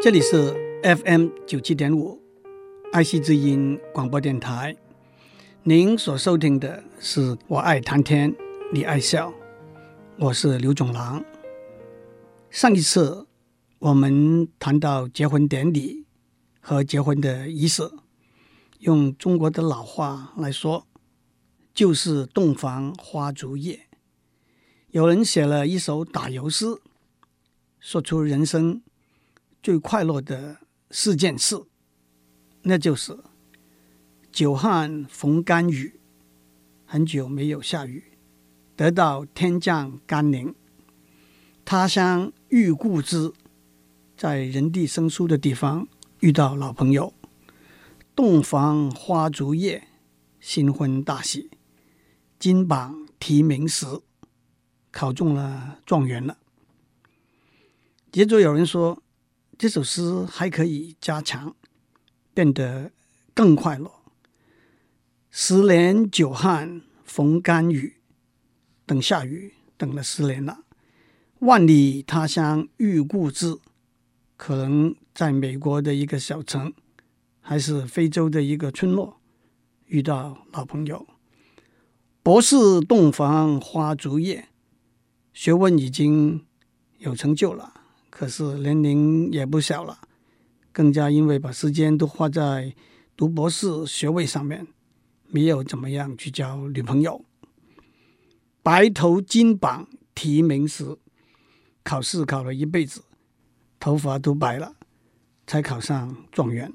这里是 FM 九七点五爱惜之音广播电台。您所收听的是《我爱谈天，你爱笑》，我是刘总郎。上一次我们谈到结婚典礼和结婚的仪式，用中国的老话来说，就是洞房花烛夜。有人写了一首打油诗，说出人生最快乐的四件事，那就是久旱逢甘雨，很久没有下雨，得到天降甘霖；他乡遇故知，在人地生疏的地方遇到老朋友；洞房花烛夜，新婚大喜；金榜题名时。考中了状元了。接着有人说，这首诗还可以加强，变得更快乐。十年久旱逢甘雨，等下雨等了十年了。万里他乡遇故知，可能在美国的一个小城，还是非洲的一个村落，遇到老朋友。博士洞房花烛夜。学问已经有成就了，可是年龄也不小了，更加因为把时间都花在读博士学位上面，没有怎么样去交女朋友。白头金榜题名时，考试考了一辈子，头发都白了，才考上状元。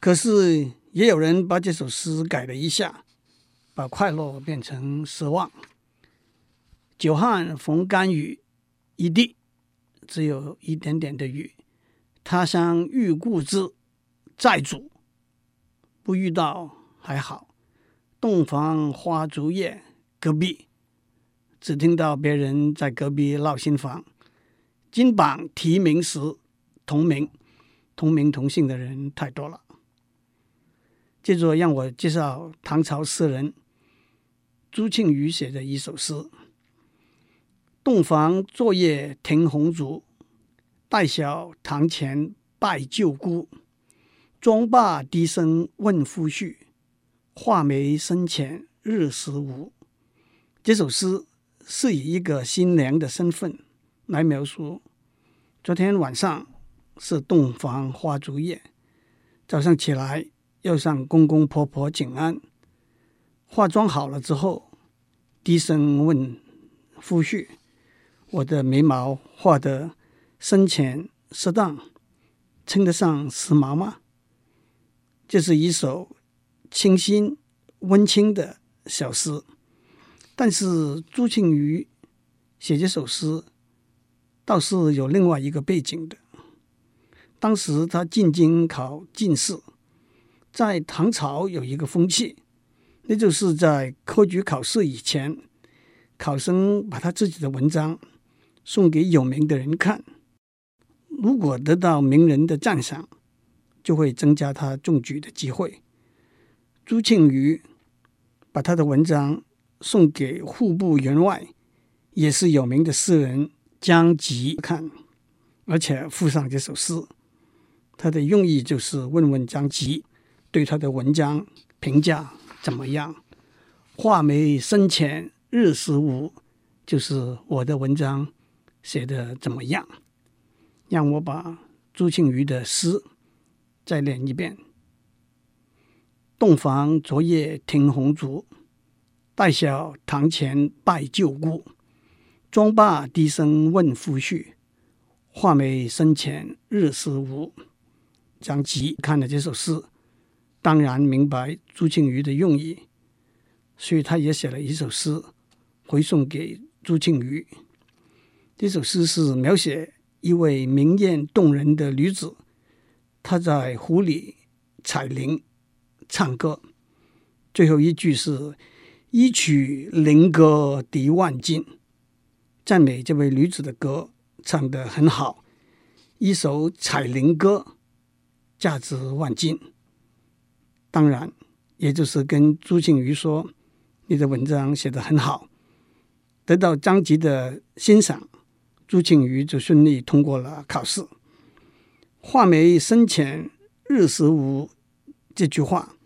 可是也有人把这首诗改了一下，把快乐变成失望。久旱逢甘雨，一地只有一点点的雨。他乡遇故知，债主不遇到还好。洞房花烛夜，隔壁只听到别人在隔壁闹新房。金榜题名时，同名同名同姓的人太多了。接着让我介绍唐朝诗人朱庆余写的一首诗。洞房昨夜停红烛，待小堂前拜舅姑。妆罢低声问夫婿，画眉深浅日时无。这首诗是以一个新娘的身份来描述。昨天晚上是洞房花烛夜，早上起来要向公公婆婆请安。化妆好了之后，低声问夫婿。我的眉毛画得深浅适当，称得上时髦吗？这是一首清新温情的小诗，但是朱庆余写这首诗倒是有另外一个背景的。当时他进京考进士，在唐朝有一个风气，那就是在科举考试以前，考生把他自己的文章。送给有名的人看，如果得到名人的赞赏，就会增加他中举的机会。朱庆余把他的文章送给户部员外，也是有名的诗人张籍看，而且附上这首诗。他的用意就是问问张籍对他的文章评价怎么样。画眉深浅日时无，就是我的文章。写的怎么样？让我把朱庆余的诗再念一遍：洞房昨夜听红烛，带小堂前拜舅姑。妆罢低声问夫婿，画眉深浅日时无。张籍看了这首诗，当然明白朱庆余的用意，所以他也写了一首诗回送给朱庆余。这首诗是描写一位明艳动人的女子，她在湖里采菱唱歌。最后一句是“一曲菱歌抵万金”，赞美这位女子的歌唱得很好。一首采菱歌，价值万金。当然，也就是跟朱庆余说：“你的文章写得很好，得到张籍的欣赏。”朱庆余就顺利通过了考试。画眉深浅日时无这句话，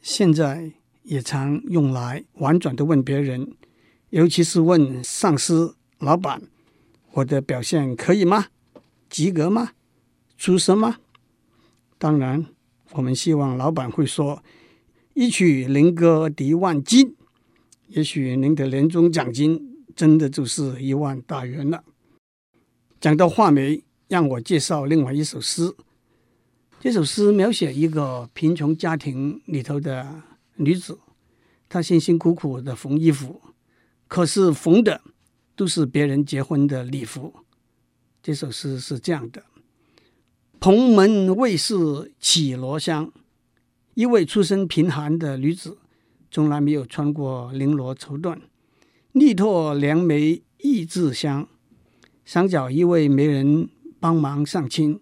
现在也常用来婉转的问别人，尤其是问上司、老板：“我的表现可以吗？及格吗？出色吗？”当然，我们希望老板会说：“一曲灵歌抵万金。”也许您的年终奖金真的就是一万大元了。讲到画眉，让我介绍另外一首诗。这首诗描写一个贫穷家庭里头的女子，她辛辛苦苦的缝衣服，可是缝的都是别人结婚的礼服。这首诗是这样的：蓬门未识绮罗香，一位出身贫寒的女子。从来没有穿过绫罗绸缎，力拓良媒意自香。想找一位媒人帮忙上亲，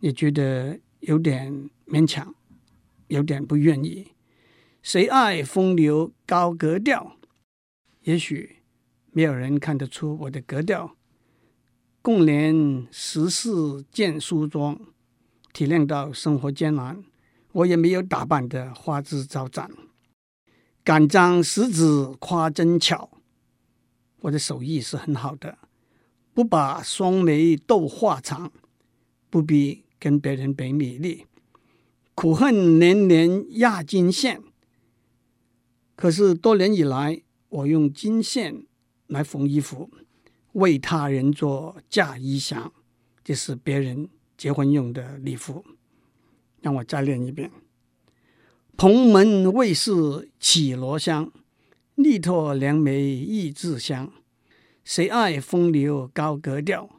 也觉得有点勉强，有点不愿意。谁爱风流高格调？也许没有人看得出我的格调。共怜时世见梳妆，体谅到生活艰难，我也没有打扮得花枝招展。敢将食指夸针巧，我的手艺是很好的，不把双眉斗画长，不必跟别人比美丽。苦恨年年压金线，可是多年以来，我用金线来缝衣服，为他人做嫁衣裳，这是别人结婚用的礼服。让我再练一遍。蓬门未识绮罗香，力托良媒意自香。谁爱风流高格调？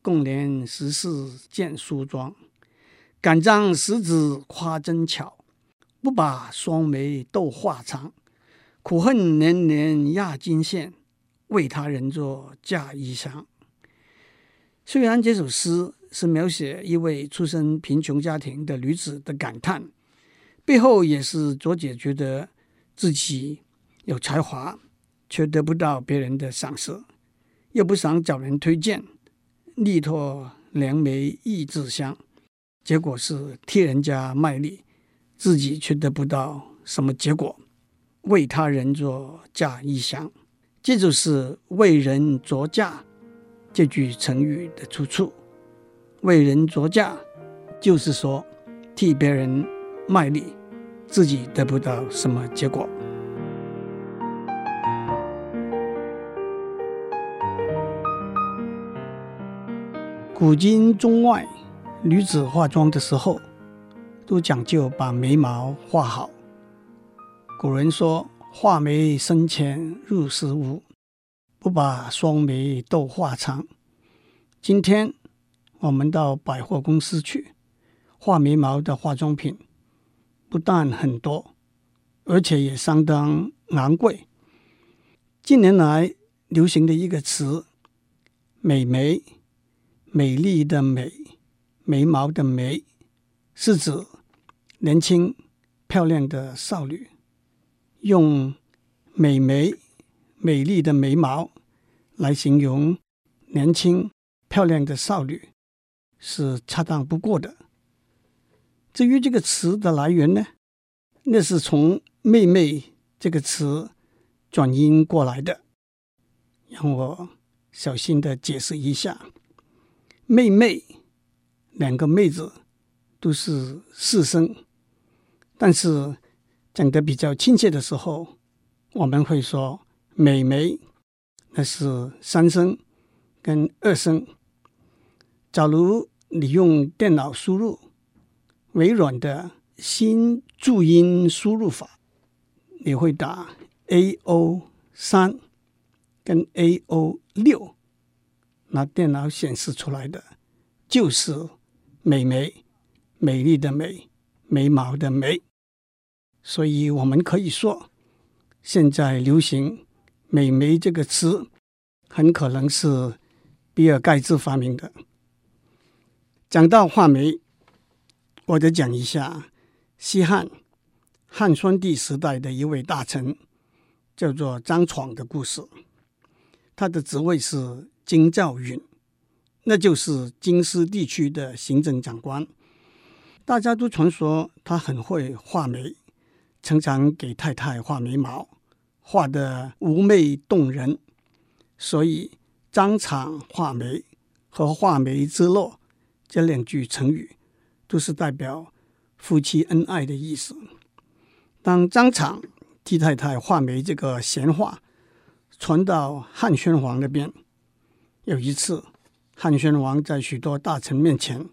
共怜时世见梳妆。敢将十指夸针巧，不把双眉斗画长。苦恨年年压金线，为他人做嫁衣裳。虽然这首诗是描写一位出身贫穷家庭的女子的感叹。背后也是卓姐觉得自己有才华，却得不到别人的赏识，又不想找人推荐，力拓良媒意自香，结果是替人家卖力，自己却得不到什么结果，为他人做嫁衣裳，这就是为人作嫁这句成语的出处。为人作嫁，就是说替别人。卖力，自己得不到什么结果。古今中外，女子化妆的时候，都讲究把眉毛画好。古人说：“画眉深浅入时无，不把双眉斗画长。”今天我们到百货公司去，画眉毛的化妆品。不但很多，而且也相当昂贵。近年来流行的一个词“美眉”，美丽的美，眉毛的眉，是指年轻漂亮的少女。用美眉、美丽的眉毛来形容年轻漂亮的少女，是恰当不过的。至于这个词的来源呢，那是从“妹妹”这个词转音过来的。让我小心的解释一下，“妹妹”两个妹子都是四声，但是讲得比较亲切的时候，我们会说“妹妹”，那是三声跟二声。假如你用电脑输入。微软的新注音输入法，你会打 A O 三跟 A O 六，那电脑显示出来的就是美眉，美丽的美，眉毛的眉。所以我们可以说，现在流行“美眉”这个词，很可能是比尔盖茨发明的。讲到画眉。我得讲一下西汉汉宣帝时代的一位大臣，叫做张闯的故事。他的职位是金兆允，那就是京师地区的行政长官。大家都传说他很会画眉，常常给太太画眉毛，画得妩媚动人。所以“张敞画眉”和“画眉之乐”这两句成语，都是代表夫妻恩爱的意思。当张敞替太太画眉这个闲话传到汉宣皇那边，有一次，汉宣王在许多大臣面前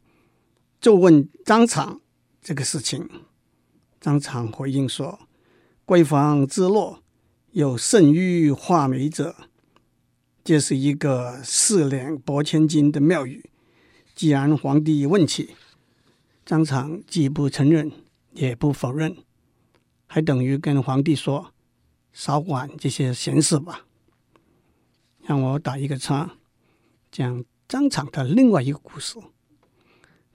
就问张敞这个事情，张敞回应说：“闺房之乐，有甚于画眉者。”这是一个四两拨千斤的妙语。既然皇帝问起，张敞既不承认，也不否认，还等于跟皇帝说：“少管这些闲事吧。”让我打一个叉，讲张敞的另外一个故事。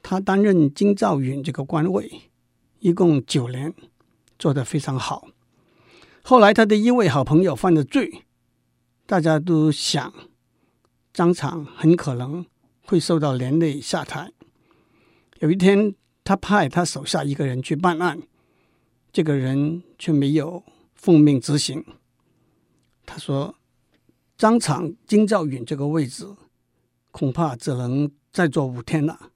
他担任京兆尹这个官位，一共九年，做得非常好。后来他的一位好朋友犯了罪。大家都想，张敞很可能会受到连累下台。有一天，他派他手下一个人去办案，这个人却没有奉命执行。他说：“张敞京兆尹这个位置，恐怕只能再做五天了。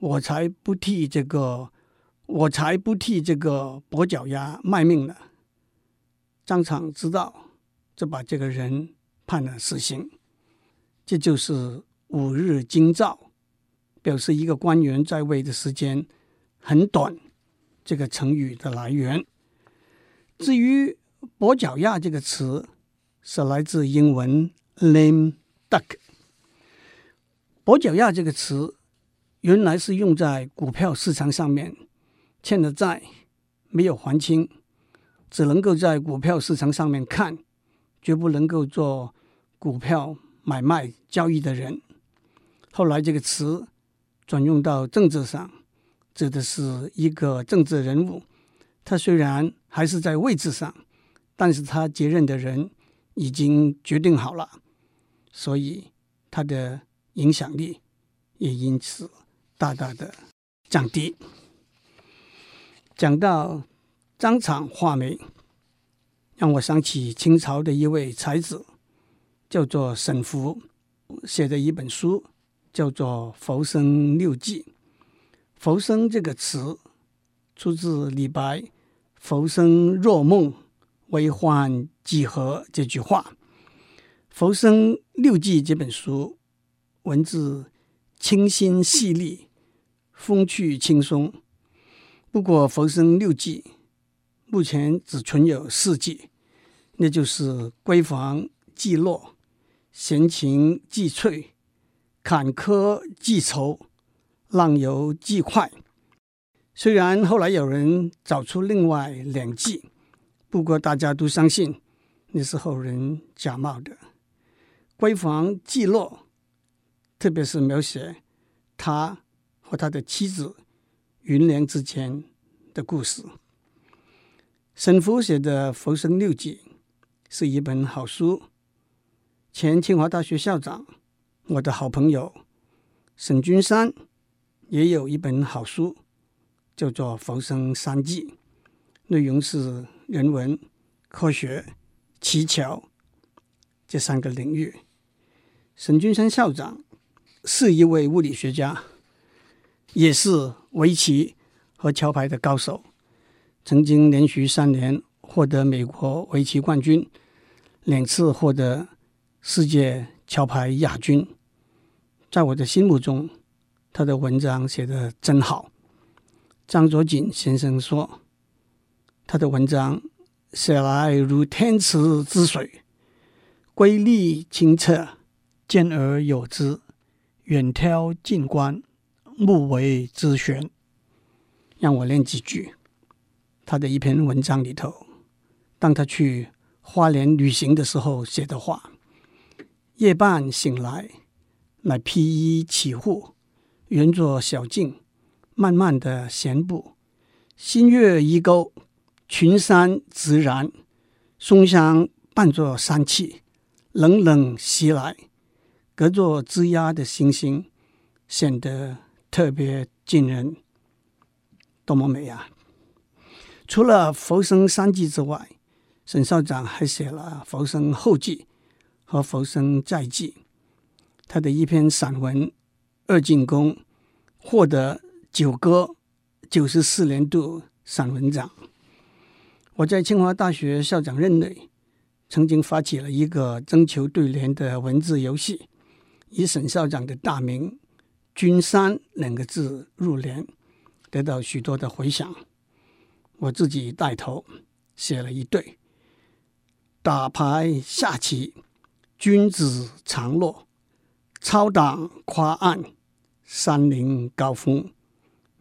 我才不替这个，我才不替这个跛脚鸭卖命呢。”张敞知道。就把这个人判了死刑，这就是五日京兆，表示一个官员在位的时间很短。这个成语的来源，至于“跛脚鸭”这个词，是来自英文 “lame duck”。跛脚鸭这个词原来是用在股票市场上面，欠的债没有还清，只能够在股票市场上面看。绝不能够做股票买卖交易的人。后来这个词转用到政治上，指的是一个政治人物，他虽然还是在位置上，但是他接任的人已经决定好了，所以他的影响力也因此大大的降低。讲到张敞画眉。让我想起清朝的一位才子，叫做沈福，写的一本书，叫做《浮生六记》。浮生这个词出自李白“浮生若梦，为欢几何”这句话。《浮生六记》这本书文字清新细腻，风趣轻松。不过，《浮生六记》目前只存有四记，那就是《闺房记乐》《闲情记趣》《坎坷记愁》《浪游记快》。虽然后来有人找出另外两记，不过大家都相信那是后人假冒的。《闺房记乐》特别是描写他和他的妻子云莲之间的故事。沈复写的《浮生六记》是一本好书。前清华大学校长，我的好朋友沈君山也有一本好书，叫做《浮生三记》，内容是人文、科学、奇巧这三个领域。沈君山校长是一位物理学家，也是围棋和桥牌的高手。曾经连续三年获得美国围棋冠军，两次获得世界桥牌亚军。在我的心目中，他的文章写得真好。张卓锦先生说，他的文章写来如天池之水，瑰丽清澈，兼而有之，远眺近观，目为之悬。让我念几句。他的一篇文章里头，当他去花莲旅行的时候写的话：“夜半醒来，乃披衣起户，沿着小径，慢慢的闲步。新月依钩，群山直然，松香伴着山气，冷冷袭来，隔座枝桠的星星，显得特别惊人。多么美啊！除了《浮生三记》之外，沈校长还写了《浮生后记》和《浮生再记》。他的一篇散文《二进宫》获得九歌九十四年度散文奖。我在清华大学校长任内，曾经发起了一个征求对联的文字游戏，以沈校长的大名“君山”两个字入联，得到许多的回响。我自己带头写了一对：“打牌下棋，君子常乐；操党夸岸，山林高峰。”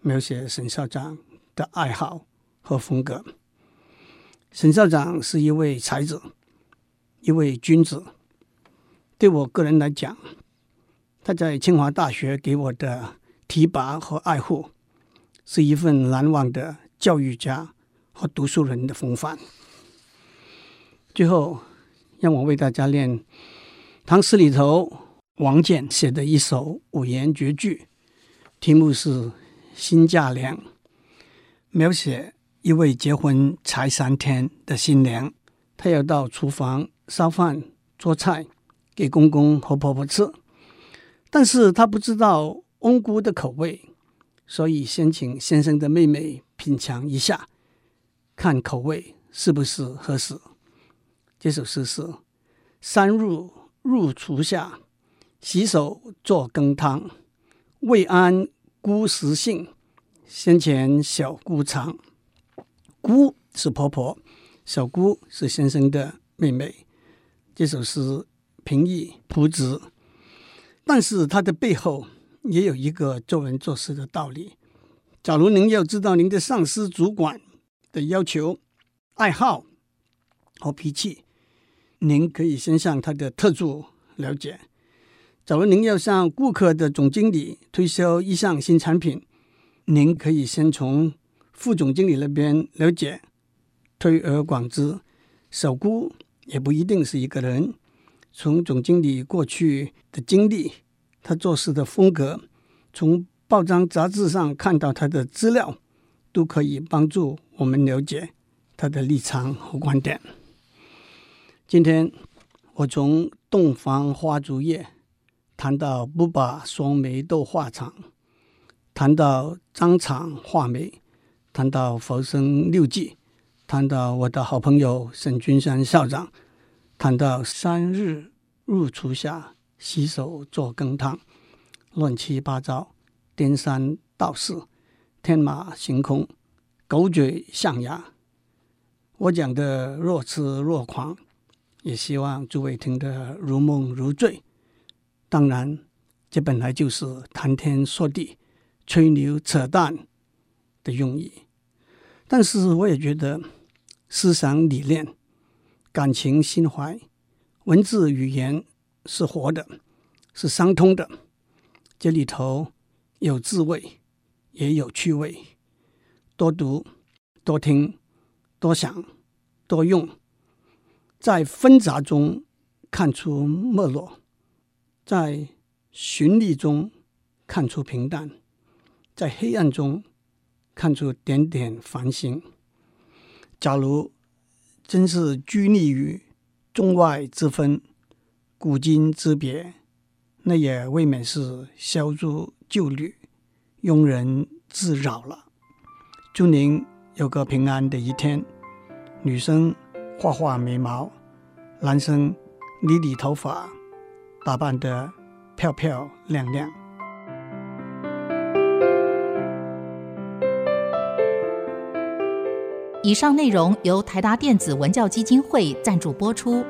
描写沈校长的爱好和风格。沈校长是一位才子，一位君子。对我个人来讲，他在清华大学给我的提拔和爱护，是一份难忘的教育家和读书人的风范。最后，让我为大家念唐诗里头王建写的一首五言绝句，题目是《新嫁娘》，描写。一位结婚才三天的新娘，她要到厨房烧饭做菜给公公和婆婆吃，但是他不知道翁姑的口味，所以先请先生的妹妹品尝一下，看口味是不是合适。这首诗是：三入入厨下，洗手做羹汤，未谙姑食性，先遣小姑尝。姑是婆婆，小姑是先生的妹妹。这首诗平易朴直，但是它的背后也有一个做人做事的道理。假如您要知道您的上司、主管的要求、爱好和脾气，您可以先向他的特助了解。假如您要向顾客的总经理推销一项新产品，您可以先从副总经理那边了解，推而广之，小姑也不一定是一个人。从总经理过去的经历，他做事的风格，从报章杂志上看到他的资料，都可以帮助我们了解他的立场和观点。今天我从洞房花烛夜谈到不把双眉斗画长，谈到张敞画眉。谈到《浮生六记》，谈到我的好朋友沈君山校长，谈到三日入厨下，洗手做羹汤，乱七八糟，颠三倒四，天马行空，狗嘴象牙。我讲的若痴若狂，也希望诸位听得如梦如醉。当然，这本来就是谈天说地、吹牛扯淡的用意，但是我也觉得思想理念、感情心怀、文字语言是活的，是相通的。这里头有滋味，也有趣味。多读、多听、多想、多用，在纷杂中看出没落，在寻觅中看出平淡，在黑暗中。看出点点繁星。假如真是拘泥于中外之分、古今之别，那也未免是小资旧侣、庸人自扰了。祝您有个平安的一天。女生画画眉毛，男生理理头发，打扮得漂漂亮亮。以上内容由台达电子文教基金会赞助播出。